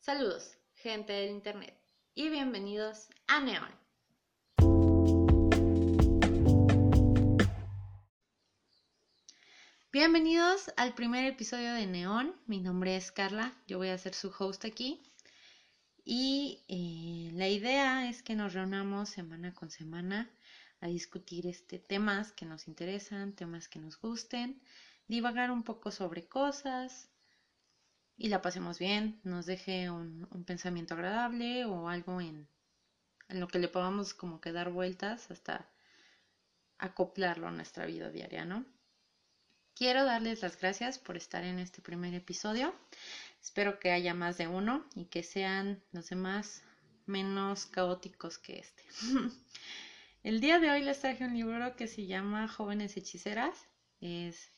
Saludos, gente del Internet, y bienvenidos a Neon. Bienvenidos al primer episodio de Neon. Mi nombre es Carla, yo voy a ser su host aquí. Y eh, la idea es que nos reunamos semana con semana a discutir este, temas que nos interesan, temas que nos gusten, divagar un poco sobre cosas y la pasemos bien, nos deje un, pensamiento agradable o algo en, en lo que le podamos como que dar vueltas hasta acoplarlo a nuestra vida diaria, ¿no? Quiero darles las gracias por estar en este primer episodio. Espero que haya más de uno y que sean los demás menos caóticos que este. El día de hoy les traje un libro que se llama Jóvenes Hechiceras. Es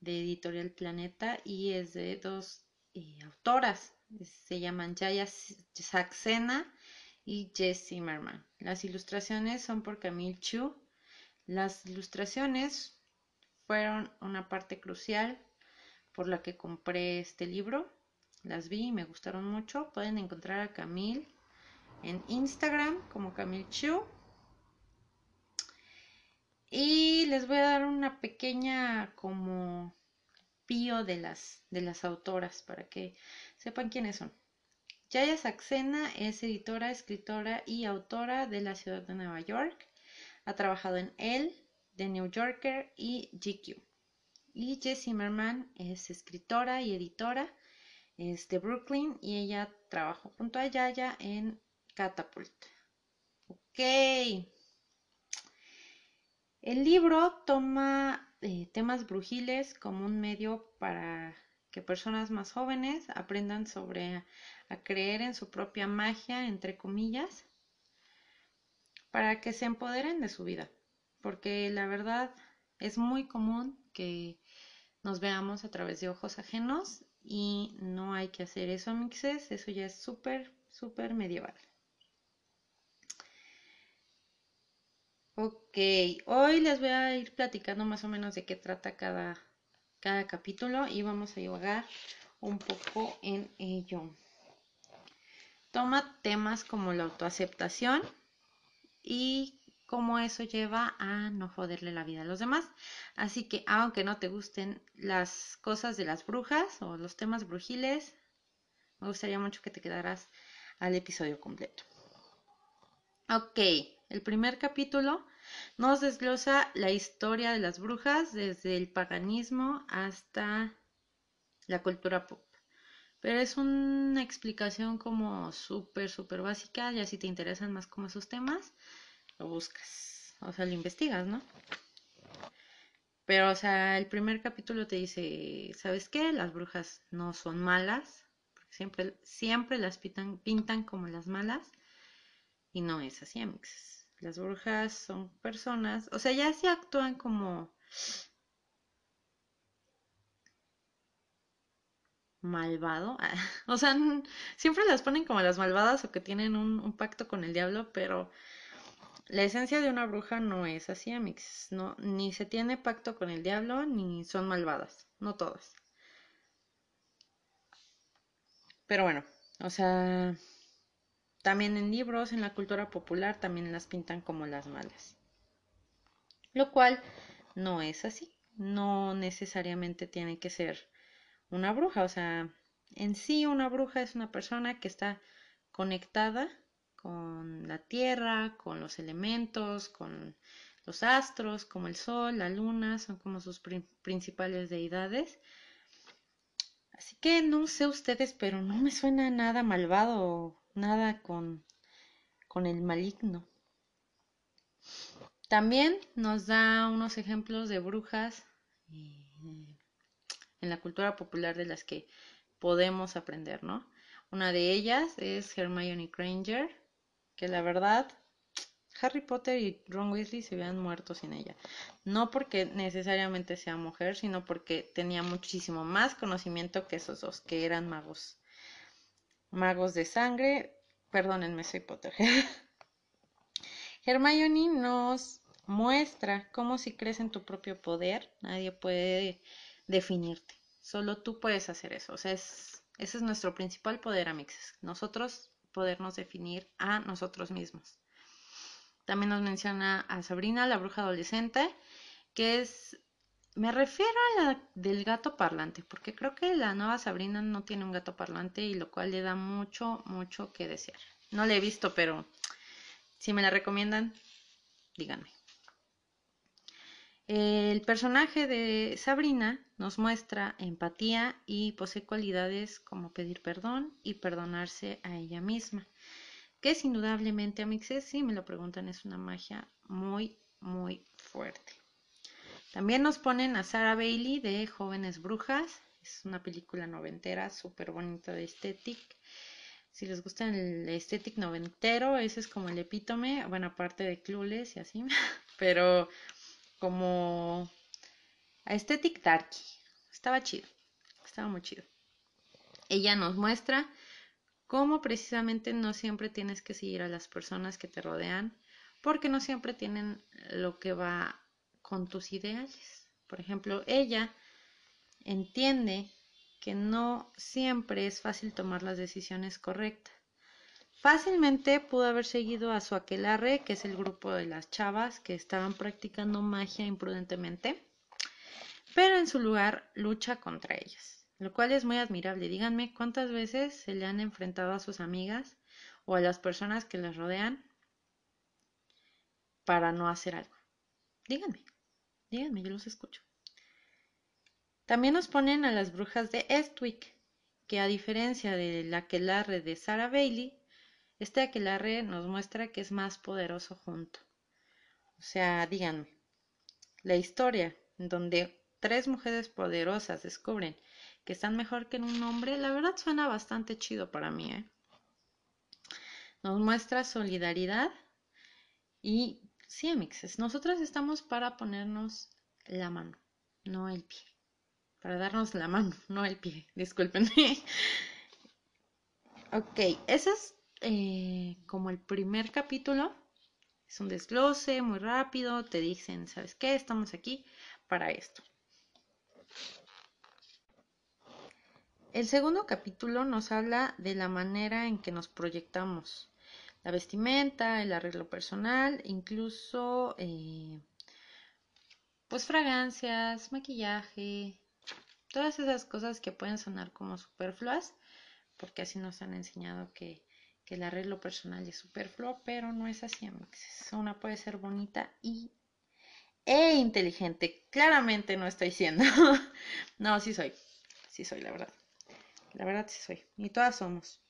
de Editorial Planeta y es de dos eh, autoras. Se llaman Jaya Saxena y Jess Zimmerman. Las ilustraciones son por Camille Chu. Las ilustraciones fueron una parte crucial por la que compré este libro. Las vi y me gustaron mucho. Pueden encontrar a Camille en Instagram como Camille Chu. Y les voy a dar una pequeña como pío de las, de las autoras para que sepan quiénes son. Yaya Saxena es editora, escritora y autora de la ciudad de Nueva York. Ha trabajado en Elle, The New Yorker y GQ. Y Jess Zimmerman es escritora y editora, es de Brooklyn y ella trabajó junto a Yaya en Catapult. Ok. El libro toma eh, temas brujiles como un medio para que personas más jóvenes aprendan sobre a creer en su propia magia, entre comillas, para que se empoderen de su vida porque la verdad es muy común que nos veamos a través de ojos ajenos y no hay que hacer eso, mixes, eso ya es súper, súper medieval. Ok, hoy les voy a ir platicando más o menos de qué trata cada, cada capítulo y vamos a divagar un poco en ello. Toma temas como la autoaceptación y cómo eso lleva a no joderle la vida a los demás. Así que aunque no te gusten las cosas de las brujas o los temas brujiles, me gustaría mucho que te quedaras al episodio completo. Ok, el primer capítulo nos desglosa la historia de las brujas desde el paganismo hasta la cultura pop. Pero es una explicación como súper, súper básica, ya si te interesan más como esos temas, lo buscas, o sea, lo investigas, ¿no? Pero, o sea, el primer capítulo te dice, ¿sabes qué? Las brujas no son malas, porque siempre, siempre las pintan, como las malas, y no es así, amigos. Las brujas son personas, o sea, ya se actúan como malvado. o sea, siempre las ponen como las malvadas o que tienen un, un, pacto con el diablo, pero la esencia de una bruja no es así, amix. No, ni se tiene pacto con el diablo, ni son malvadas. No todas. Pero bueno, o sea, también en libros, en la cultura popular, también las pintan como las malas. Lo cual no es así. No necesariamente tiene que ser una bruja. O sea, en sí una bruja es una persona que está conectada con la Tierra, con los elementos, con los astros, como el Sol, la Luna, son como sus principales deidades. Así que no sé ustedes, pero no me suena nada malvado, nada con, con el maligno. También nos da unos ejemplos de brujas en la cultura popular de las que podemos aprender, ¿no? Una de ellas es Hermione Granger, que la verdad Harry Potter y Ron Weasley se habían muerto sin ella. No porque necesariamente sea mujer, sino porque tenía muchísimo más conocimiento que esos dos, que eran magos. magos de sangre. Perdónenme, soy Potterhead. Hermione nos muestra cómo si crees en tu propio poder, nadie puede definirte. Solo tú puedes hacer eso. O sea, ese es nuestro principal poder, amixes. Nosotros podernos definir a nosotros mismos. También nos menciona a Sabrina, la bruja adolescente, que es... Me refiero a la del gato parlante, porque creo que la nueva Sabrina no tiene un gato parlante y lo cual le da mucho, mucho que desear. No la he visto, pero si me la recomiendan, díganme. El personaje de Sabrina nos muestra empatía y posee cualidades como pedir perdón y perdonarse a ella misma, que es indudablemente a Mixes, si me lo preguntan, es una magia muy, muy fuerte. También nos ponen a Sarah Bailey de Jóvenes Brujas, es una película noventera súper bonita de estética. Si les gusta el estético noventero, ese es como el epítome, bueno, aparte de Clueless y así, pero como Aesthetic Darky. Estaba chido, estaba muy chido. Ella nos muestra cómo precisamente no siempre tienes que seguir a las personas que te rodean, porque no siempre tienen lo que va con tus ideales. Por ejemplo, ella entiende que no siempre es fácil tomar las decisiones correctas Fácilmente pudo haber seguido a su aquelarre, que es el grupo de las chavas que estaban practicando magia imprudentemente, pero en su lugar lucha contra ellas, lo cual es muy admirable. Díganme cuántas veces se le han enfrentado a sus amigas o a las personas que les rodean para no hacer algo. Díganme, díganme, yo los escucho. También nos ponen a las brujas de Estwick, que a diferencia de la aquelarre de Sarah Bailey, este aquelarre nos muestra que es más poderoso junto. O sea, díganme, la historia en donde tres mujeres poderosas descubren que están mejor que un hombre, la verdad suena bastante chido para mí. ¿eh? Nos muestra solidaridad y sí, amixes, nosotros estamos para ponernos la mano, no el pie. Para darnos la mano, no el pie, discúlpenme. ok, esa es eh, como el primer capítulo. Es un desglose muy rápido, te dicen, ¿sabes qué? Estamos aquí para esto. El segundo capítulo nos habla de la manera en que nos proyectamos. La vestimenta, el arreglo personal, incluso eh, pues fragancias, maquillaje, todas esas cosas que pueden sonar como superfluas, porque así nos han enseñado que que el arreglo personal es superfluo, pero no es así, amigos. Una puede ser bonita y e inteligente. Claramente no estoy siendo. no, sí soy. Sí soy, la verdad. La verdad sí soy. Y todas somos.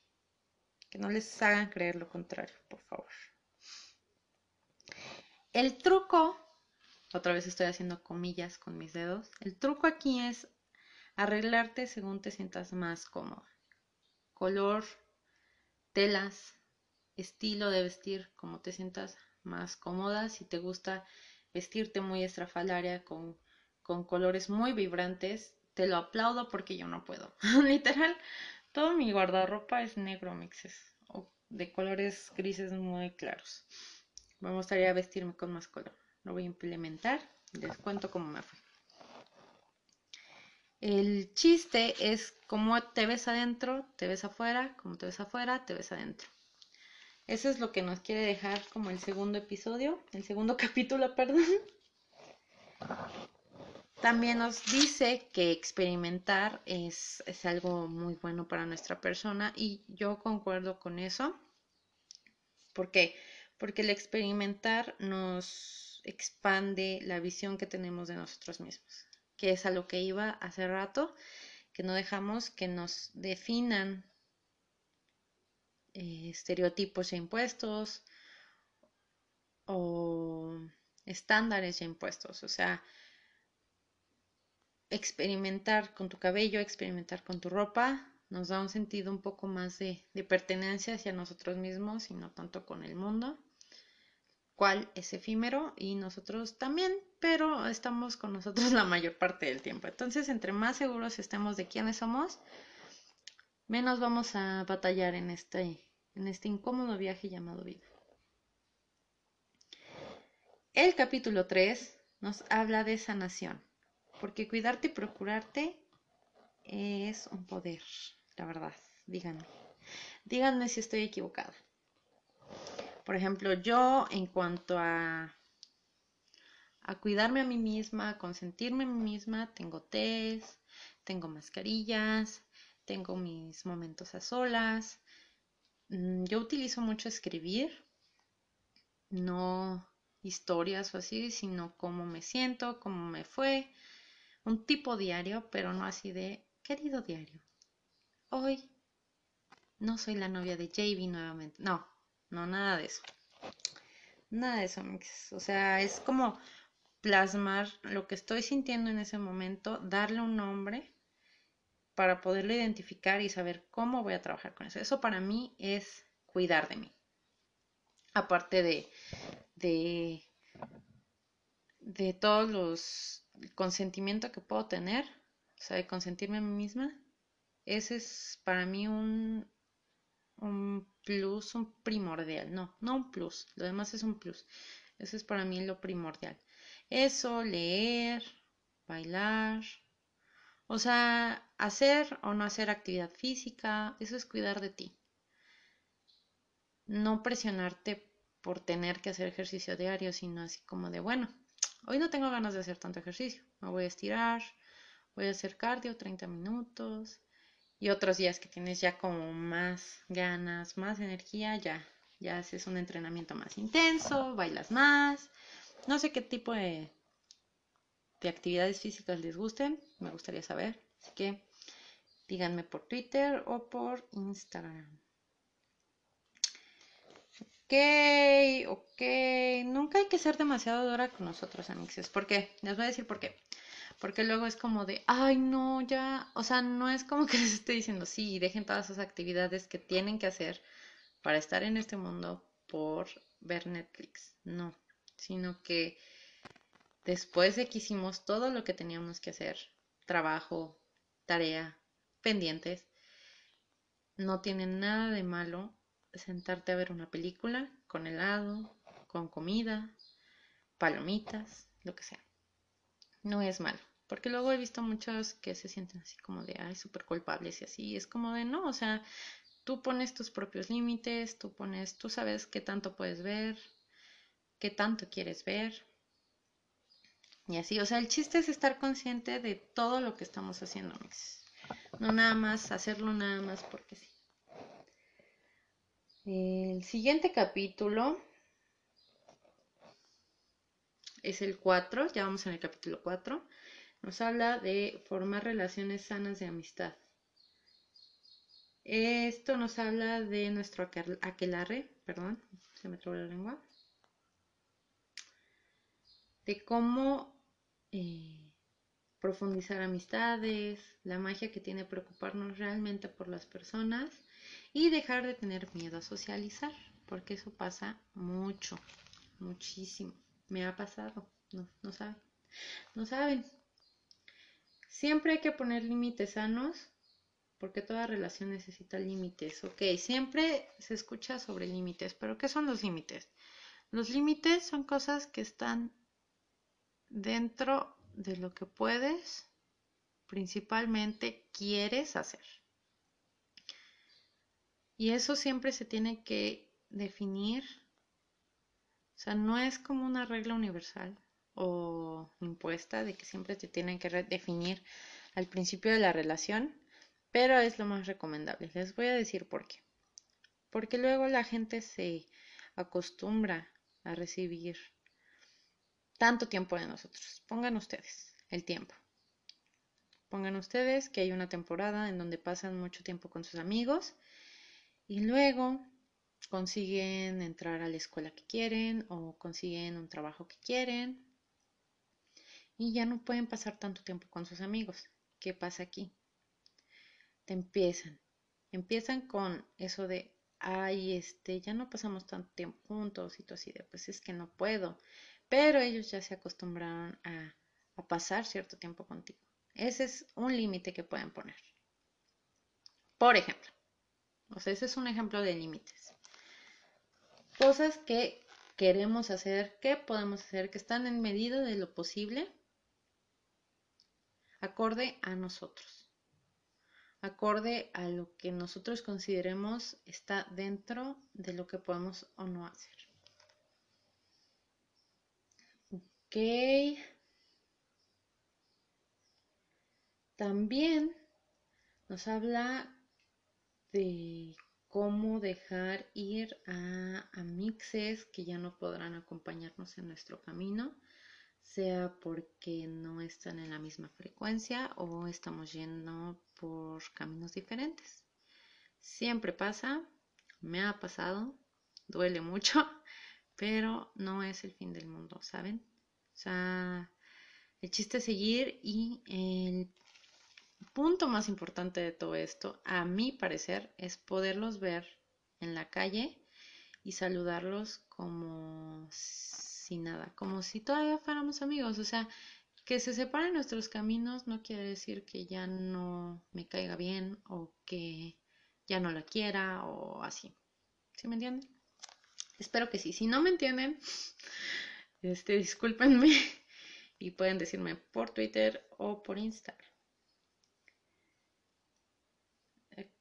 Que no les hagan creer lo contrario, por favor. El truco, otra vez estoy haciendo comillas con mis dedos. El truco aquí es arreglarte según te sientas más cómodo. Color, telas, estilo de vestir, como te sientas más cómoda, si te gusta vestirte muy estrafalaria con, con colores muy vibrantes, te lo aplaudo porque yo no puedo. Literal, todo mi guardarropa es negro mixes o de colores grises muy claros. Me gustaría vestirme con más color. Lo voy a implementar. Les cuento cómo me fue. El chiste es cómo te ves adentro, te ves afuera, cómo te ves afuera, te ves adentro. Eso es lo que nos quiere dejar como el segundo episodio, el segundo capítulo, perdón. También nos dice que experimentar es, es, algo muy bueno para nuestra persona y yo concuerdo con eso. ¿Por qué? Porque el experimentar nos expande la visión que tenemos de nosotros mismos que es a lo que iba hace rato, que no dejamos que nos definan eh, estereotipos e impuestos o estándares ya impuestos. O sea, experimentar con tu cabello, experimentar con tu ropa, nos da un sentido un poco más de pertenencia hacia nosotros mismos y no tanto con el mundo cual es efímero y nosotros también, pero estamos con nosotros la mayor parte del tiempo. Entonces, entre más seguros estemos de quiénes somos, menos vamos a batallar en este, en este incómodo viaje llamado vida. El capítulo 3 nos habla de sanación, porque cuidarte y procurarte es un poder, la verdad, díganme. Díganme si estoy equivocada. Por ejemplo, yo en cuanto a, a cuidarme a mí misma, a consentirme a mí misma, tengo test, tengo mascarillas, tengo mis momentos a solas. Mm, yo utilizo mucho escribir, no historias o así, sino cómo me siento, cómo me fue, un tipo diario, pero no así de querido diario. Hoy no soy la novia de JB nuevamente. No, no, nada de eso. Nada de eso, O sea, es como plasmar lo que estoy sintiendo en ese momento, darle un nombre para poderlo identificar y saber cómo voy a trabajar con eso. Eso para mí es cuidar de mí. Aparte de, de, de todos los consentimiento que puedo tener, o sea, de consentirme a mí misma, ese es para mí un, un plus, un primordial. No, no un plus, lo demás es un plus. Eso es para mí lo primordial. Eso, leer, bailar, o sea, hacer o no hacer actividad física, eso es cuidar de ti. No presionarte por tener que hacer ejercicio diario, sino así como de, bueno, hoy no tengo ganas de hacer tanto ejercicio, me voy a estirar, voy a hacer cardio 30 minutos, y otros días que tienes ya como más ganas, más energía, ya, ya haces un entrenamiento más intenso, bailas más, no sé qué tipo de, de actividades físicas les gusten, me gustaría saber, así que díganme por Twitter o por Instagram. Ok, ok, nunca hay que ser demasiado dura con nosotros, amixes, ¿por qué? Les voy a decir por qué porque luego es como de, ay, no, ya, o sea, no es como que les esté diciendo, sí, dejen todas esas actividades que tienen que hacer para estar en este mundo por ver Netflix, no, sino que después de que hicimos todo lo que teníamos que hacer, trabajo, tarea, pendientes, no tiene nada de malo sentarte a ver una película con helado, con comida, palomitas, lo que sea no es malo. Porque luego he visto muchos que se sienten así como de, ay, súper culpables y así. Es como de, no, o sea, tú pones tus propios límites, tú pones, tú sabes qué tanto puedes ver, qué tanto quieres ver. Y así, o sea, el chiste es estar consciente de todo lo que estamos haciendo. No nada más hacerlo nada más porque sí. El siguiente capítulo es el 4, ya vamos en el capítulo 4, nos habla de formar relaciones sanas de amistad. Esto nos habla de nuestro aquelarre, perdón, se me trabó la lengua, de cómo eh, profundizar amistades, la magia que tiene preocuparnos realmente por las personas y dejar de tener miedo a socializar, porque eso pasa mucho, muchísimo. Me ha pasado. No, no saben. No saben. Siempre hay que poner límites sanos porque toda relación necesita límites. Ok, siempre se escucha sobre límites, pero ¿qué son los límites? Los límites son cosas que están dentro de lo que puedes, principalmente quieres hacer. Y eso siempre se tiene que definir o sea, no es como una regla universal o impuesta de que siempre te tienen que definir al principio de la relación, pero es lo más recomendable. Les voy a decir por qué. Porque luego la gente se acostumbra a recibir tanto tiempo de nosotros. Pongan ustedes el tiempo. Pongan ustedes que hay una temporada en donde pasan mucho tiempo con sus amigos y luego consiguen entrar a la escuela que quieren o consiguen un trabajo que quieren y ya no pueden pasar tanto tiempo con sus amigos. ¿Qué pasa aquí? Te empiezan, empiezan con eso de, ay, este, ya no pasamos tanto tiempo juntos y tú así de, pues es que no puedo, pero ellos ya se acostumbraron a, a pasar cierto tiempo contigo. Ese es un límite que pueden poner. Por ejemplo, o sea, ese es un ejemplo de límites. Cosas que queremos hacer, que podemos hacer, que están en medida de lo posible, acorde a nosotros, acorde a lo que nosotros consideremos está dentro de lo que podemos o no hacer. Ok. También nos habla de cómo dejar ir a, mixes que ya no podrán acompañarnos en nuestro camino, sea porque no están en la misma frecuencia o estamos yendo por caminos diferentes. Siempre pasa, me ha pasado, duele mucho, pero no es el fin del mundo, ¿saben? O sea, el chiste es seguir y el punto más importante de todo esto, a mi parecer, es poderlos ver en la calle y saludarlos como si nada, como si todavía fuéramos amigos. O sea, que se separen nuestros caminos no quiere decir que ya no me caiga bien o que ya no la quiera o así. ¿Sí me entienden? Espero que sí. Si no me entienden, este, discúlpenme y pueden decirme por Twitter o por Instagram.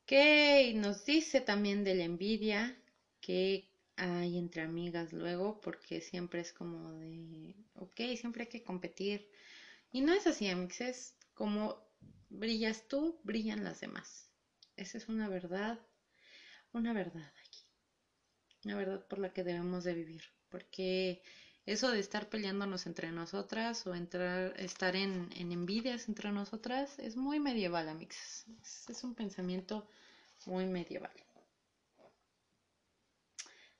Ok, nos dice también de la envidia que hay entre amigas luego, porque siempre es como de, ok, siempre hay que competir. Y no es así, amix, es como brillas tú, brillan las demás. Esa es una verdad, una verdad aquí. Una verdad por la que debemos de vivir, porque eso de estar peleándonos entre nosotras o entrar, estar en, envidias entre nosotras es muy medieval, amigos. Es, un pensamiento muy medieval.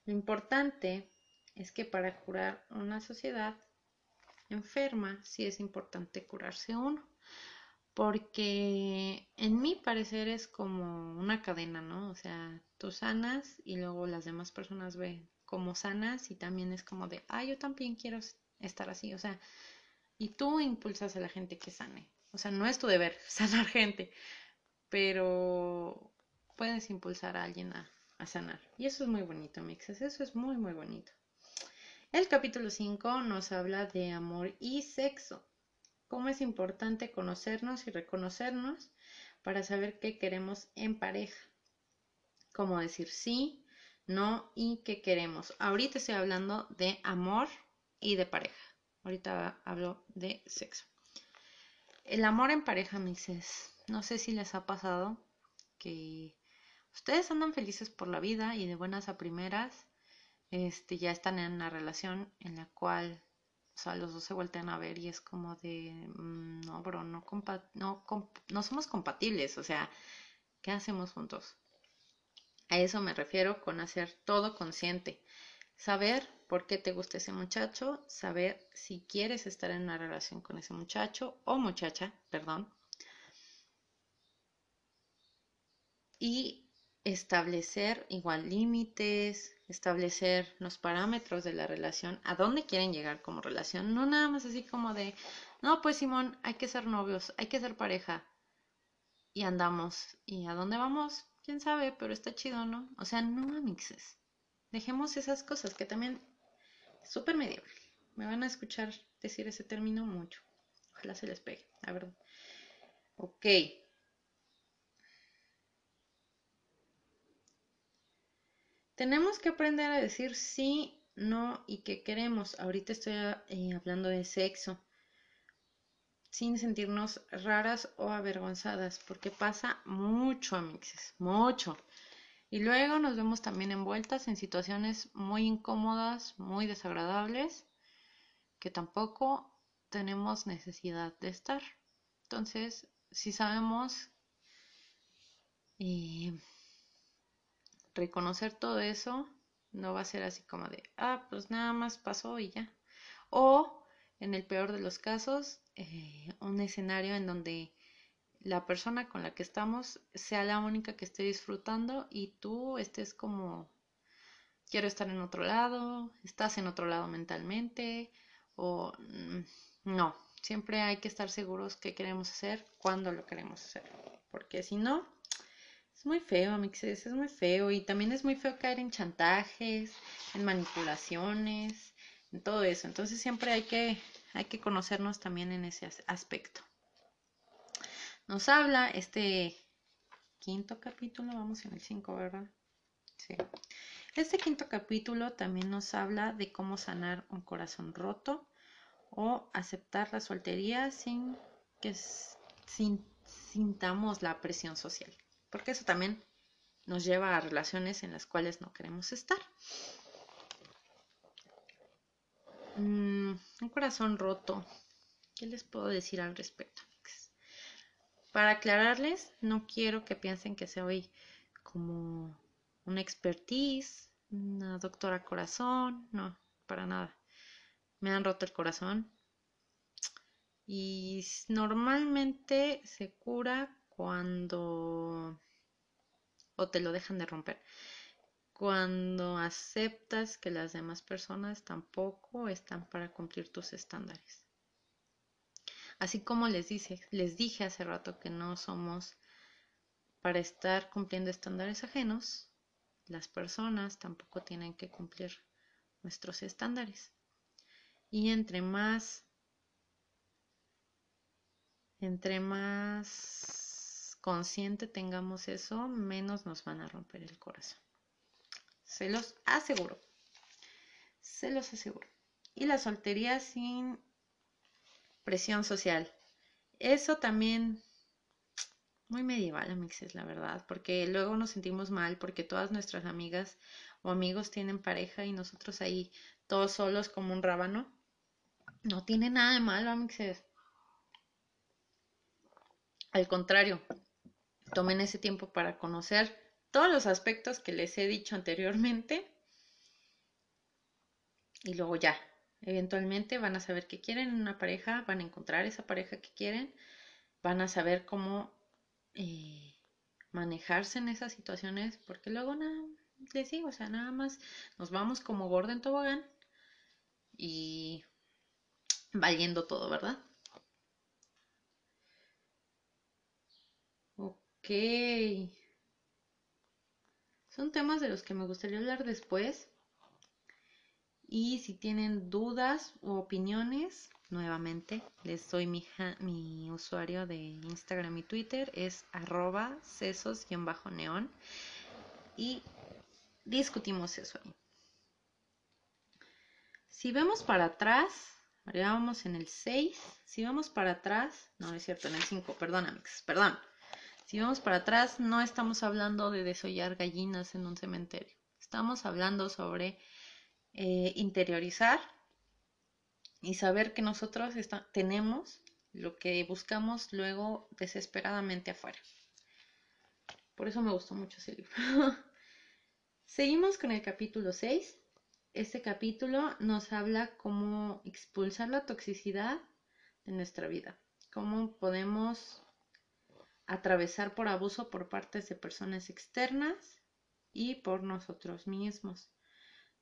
Lo importante es que para curar una sociedad enferma, sí es importante curarse uno. Porque en mi parecer es como una cadena, ¿no? O sea, tú sanas y luego las demás personas ven como sanas y también es como de, ah, yo también quiero estar así, o sea, y tú impulsas a la gente que sane. O sea, no es tu deber sanar gente, pero puedes impulsar a alguien a, sanar. Y eso es muy bonito, mixes, eso es muy, muy bonito. El capítulo 5 nos habla de amor y sexo. Cómo es importante conocernos y reconocernos para saber qué queremos en pareja. Cómo decir sí, no y qué queremos. Ahorita estoy hablando de amor y de pareja. Ahorita hablo de sexo. El amor en pareja, dices, no sé si les ha pasado que ustedes andan felices por la vida y de buenas a primeras, este, ya están en una relación en la cual, o sea, los dos se voltean a ver y es como de, mm, no, bro, no, no, no somos compatibles, o sea, ¿qué hacemos juntos? A eso me refiero con hacer todo consciente. Saber por qué te gusta ese muchacho, saber si quieres estar en una relación con ese muchacho o muchacha, perdón. Y establecer igual límites, establecer los parámetros de la relación, a dónde quieren llegar como relación, no nada más así como de, no, pues Simón, hay que ser novios, hay que ser pareja y andamos. ¿Y a dónde vamos? Quién sabe, pero está chido, ¿no? O sea, no mixes. Dejemos esas cosas que también súper medieval. Me van a escuchar decir ese término mucho. Ojalá se les pegue, la verdad. Ok. Tenemos que aprender a decir sí, no y qué queremos. Ahorita estoy eh, hablando de sexo sin sentirnos raras o avergonzadas, porque pasa mucho, amixes, mucho. Y luego nos vemos también envueltas en situaciones muy incómodas, muy desagradables, que tampoco tenemos necesidad de estar. Entonces, si sabemos eh, reconocer todo eso, no va a ser así como de, ah, pues nada más pasó y ya. O, en el peor de los casos, eh, un escenario en donde la persona con la que estamos sea la única que esté disfrutando y tú estés como quiero estar en otro lado, estás en otro lado mentalmente o mm, no, siempre hay que estar seguros qué queremos hacer, cuándo lo queremos hacer, porque si no, Es muy feo, amixes, es muy feo. Y también es muy feo caer en chantajes, en manipulaciones, en todo eso. Entonces siempre hay que, hay que conocernos también en ese aspecto. Nos habla este quinto capítulo, vamos en el 5, ¿verdad? Sí. Este quinto capítulo también nos habla de cómo sanar un corazón roto o aceptar la soltería sin que sintamos la presión social, porque eso también nos lleva a relaciones en las cuales no queremos estar. Mm, un corazón roto. ¿Qué les puedo decir al respecto? Para aclararles, no quiero que piensen que soy como una expertise, una doctora corazón, no, para nada. Me han roto el corazón y normalmente se cura cuando o te lo dejan de romper. Cuando aceptas que las demás personas tampoco están para cumplir tus estándares. Así como les, dije hace rato que no somos para estar cumpliendo estándares ajenos, las personas tampoco tienen que cumplir nuestros estándares. Y entre más entre más consciente tengamos eso, menos nos van a romper el corazón. Se los aseguro. Se los aseguro. Y la soltería sin presión social. Eso también muy medieval, amixes, la verdad, porque luego nos sentimos mal porque todas nuestras amigas o amigos tienen pareja y nosotros ahí todos solos como un rábano. No tiene nada de malo, amixes. Al contrario, tomen ese tiempo para conocer todos los aspectos que les he dicho anteriormente y luego ya, Eventualmente van a saber que quieren una pareja, van a encontrar esa pareja que quieren, van a saber cómo eh, manejarse en esas situaciones, porque luego nada, les digo, o sea, nada más nos vamos como gorda en tobogán y valiendo todo, ¿verdad? Ok. Son temas de los que me gustaría hablar después. Y si tienen dudas u opiniones, nuevamente les doy mi, usuario de Instagram y Twitter, es arroba sesos-neón y discutimos eso ahí. Si vemos para atrás, ahora vamos en el 6, si vamos para atrás, no, es cierto, en el 5, perdón amigos, perdón. Si vamos para atrás, no estamos hablando de desollar gallinas en un cementerio. Estamos hablando sobre eh, interiorizar y saber que nosotros tenemos lo que buscamos luego desesperadamente afuera. Por eso me gustó mucho ese libro. Seguimos con el capítulo 6. Este capítulo nos habla cómo expulsar la toxicidad de nuestra vida, cómo podemos atravesar por abuso por partes de personas externas y por nosotros mismos.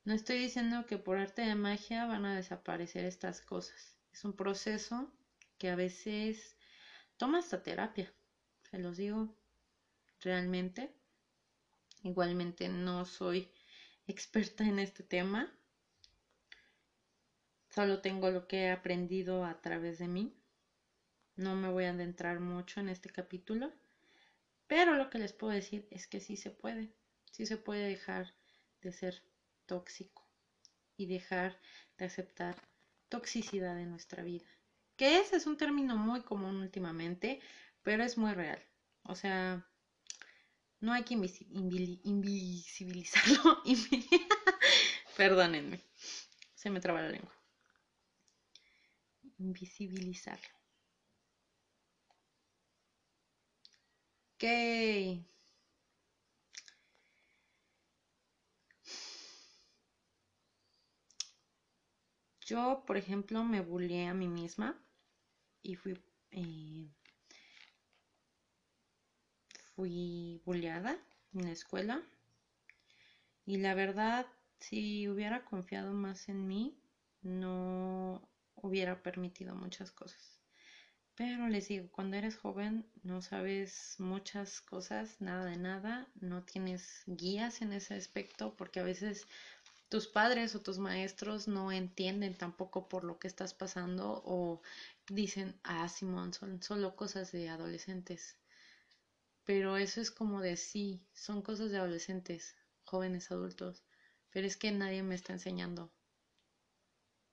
No estoy diciendo que por arte de magia van a desaparecer estas cosas. Es un proceso que a veces toma hasta terapia. Se los digo realmente. Igualmente no soy experta en este tema. Solo tengo lo que he aprendido a través de mí. No me voy a adentrar mucho en este capítulo. Pero lo que les puedo decir es que sí se puede. Sí se puede dejar de ser tóxico y dejar de aceptar toxicidad en nuestra vida. Que ese es un término muy común últimamente, pero es muy real. O sea, no hay que invisibilizarlo. Perdónenme, se me traba la lengua. Invisibilizarlo. Yo, por ejemplo, me bulleé a mí misma y fui, eh, fui bulleada en la escuela. Y la verdad, si hubiera confiado más en mí, no hubiera permitido muchas cosas. Pero les digo, cuando eres joven no sabes muchas cosas, nada de nada, no tienes guías en ese aspecto porque a veces tus padres o tus maestros no entienden tampoco por lo que estás pasando o dicen, ah, Simón, son solo cosas de adolescentes. Pero eso es como de sí, son cosas de adolescentes, jóvenes adultos. Pero es que nadie me está enseñando.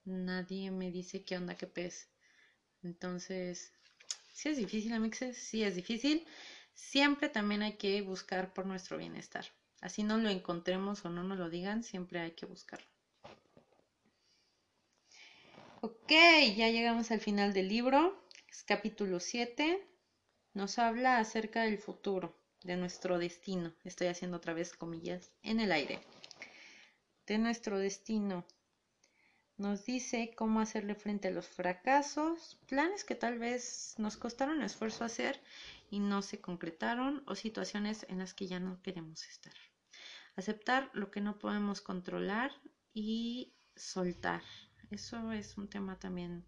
Nadie me dice qué onda, qué pez. Entonces, si es difícil, amixes, sí es difícil. Siempre también hay que buscar por nuestro bienestar. Así no lo encontremos o no nos lo digan, siempre hay que buscarlo. Ok, ya llegamos al final del libro. Es capítulo 7. Nos habla acerca del futuro, de nuestro destino. Estoy haciendo otra vez comillas en el aire. De nuestro destino. Nos dice cómo hacerle frente a los fracasos, planes que tal vez nos costaron esfuerzo hacer y no se concretaron o situaciones en las que ya no queremos estar. Aceptar lo que no podemos controlar y soltar. Eso es un tema también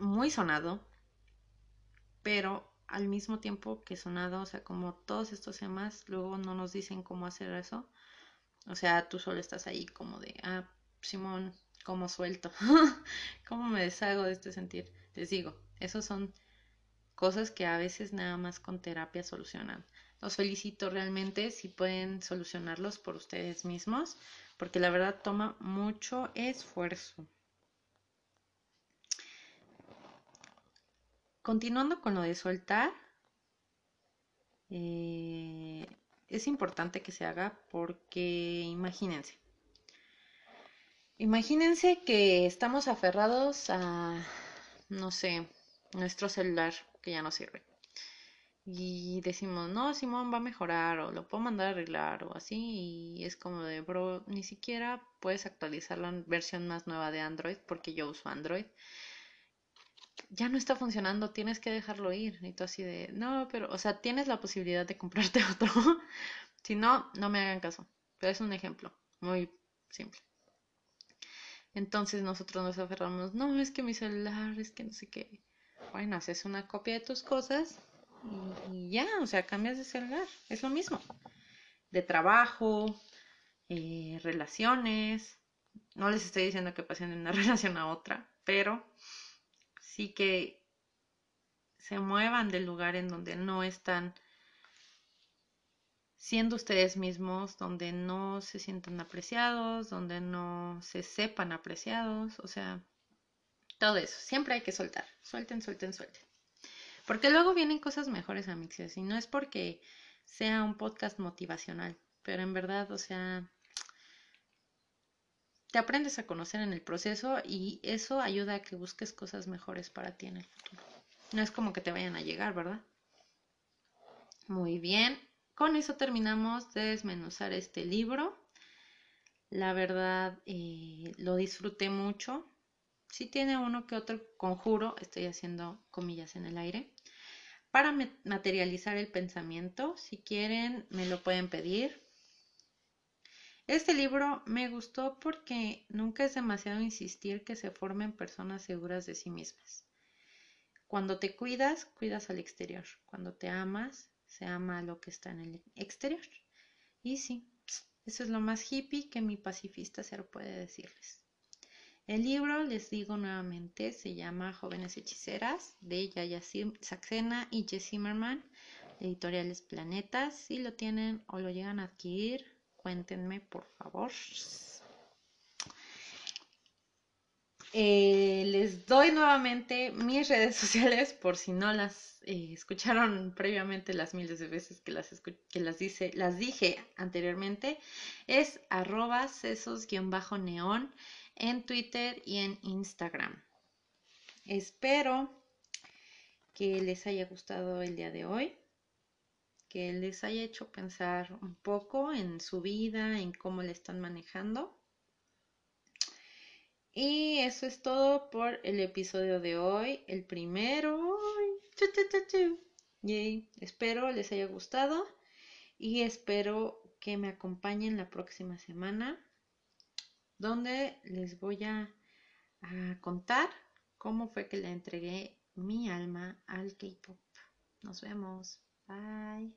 muy sonado, pero al mismo tiempo que sonado, o sea, como todos estos temas, luego no nos dicen cómo hacer eso o sea, tú solo estás ahí como de, ah, Simón, ¿cómo suelto? ¿Cómo me deshago de este sentir? Les digo, esos son cosas que a veces nada más con terapia solucionan. Los felicito realmente si pueden solucionarlos por ustedes mismos, porque la verdad toma mucho esfuerzo. Continuando con lo de soltar, eh, es importante que se haga porque imagínense. Imagínense que estamos aferrados a, no sé, nuestro celular que ya no sirve. Y decimos, no, Simón va a mejorar o lo puedo mandar a arreglar o así. Y es como de, bro, ni siquiera puedes actualizar la versión más nueva de Android porque yo uso Android ya no está funcionando, tienes que dejarlo ir. Y tú así de, no, pero, o sea, tienes la posibilidad de comprarte otro. si no, no me hagan caso. Pero es un ejemplo muy simple. Entonces nosotros nos aferramos, no, es que mi celular, es que no sé qué. Bueno, haces una copia de tus cosas y, ya, o sea, cambias de celular. Es lo mismo. De trabajo, eh, relaciones. No les estoy diciendo que pasen de una relación a otra, pero sí que se muevan del lugar en donde no están siendo ustedes mismos, donde no se sientan apreciados, donde no se sepan apreciados, o sea, todo eso. Siempre hay que soltar. Suelten, suelten, suelten. Porque luego vienen cosas mejores, amigos, y no es porque sea un podcast motivacional, pero en verdad, o sea, te aprendes a conocer en el proceso y eso ayuda a que busques cosas mejores para ti en el futuro. No es como que te vayan a llegar, ¿verdad? Muy bien, con eso terminamos de desmenuzar este libro. La verdad, eh, lo disfruté mucho. Si tiene uno que otro conjuro, estoy haciendo comillas en el aire, para materializar el pensamiento. Si quieren, me lo pueden pedir. Este libro me gustó porque nunca es demasiado insistir que se formen personas seguras de sí mismas. Cuando te cuidas, cuidas al exterior. Cuando te amas, se ama lo que está en el exterior. Y sí, eso es lo más hippie que mi pacifista ser puede decirles. El libro, les digo nuevamente, se llama Jóvenes Hechiceras de Yaya Saxena y Jess Zimmerman, editoriales Planetas. Si lo tienen o lo llegan a adquirir, cuéntenme por favor. Eh, les doy nuevamente mis redes sociales por si no las eh, escucharon previamente las miles de veces que las, que las, dice, las dije anteriormente. Es arroba sesos-neón en Twitter y en Instagram. Espero que les haya gustado el día de hoy que les haya hecho pensar un poco en su vida, en cómo le están manejando. Y eso es todo por el episodio de hoy, el primero. Yay. Espero les haya gustado y espero que me acompañen la próxima semana donde les voy a, a contar cómo fue que le entregué mi alma al K-Pop. Nos vemos. Bye.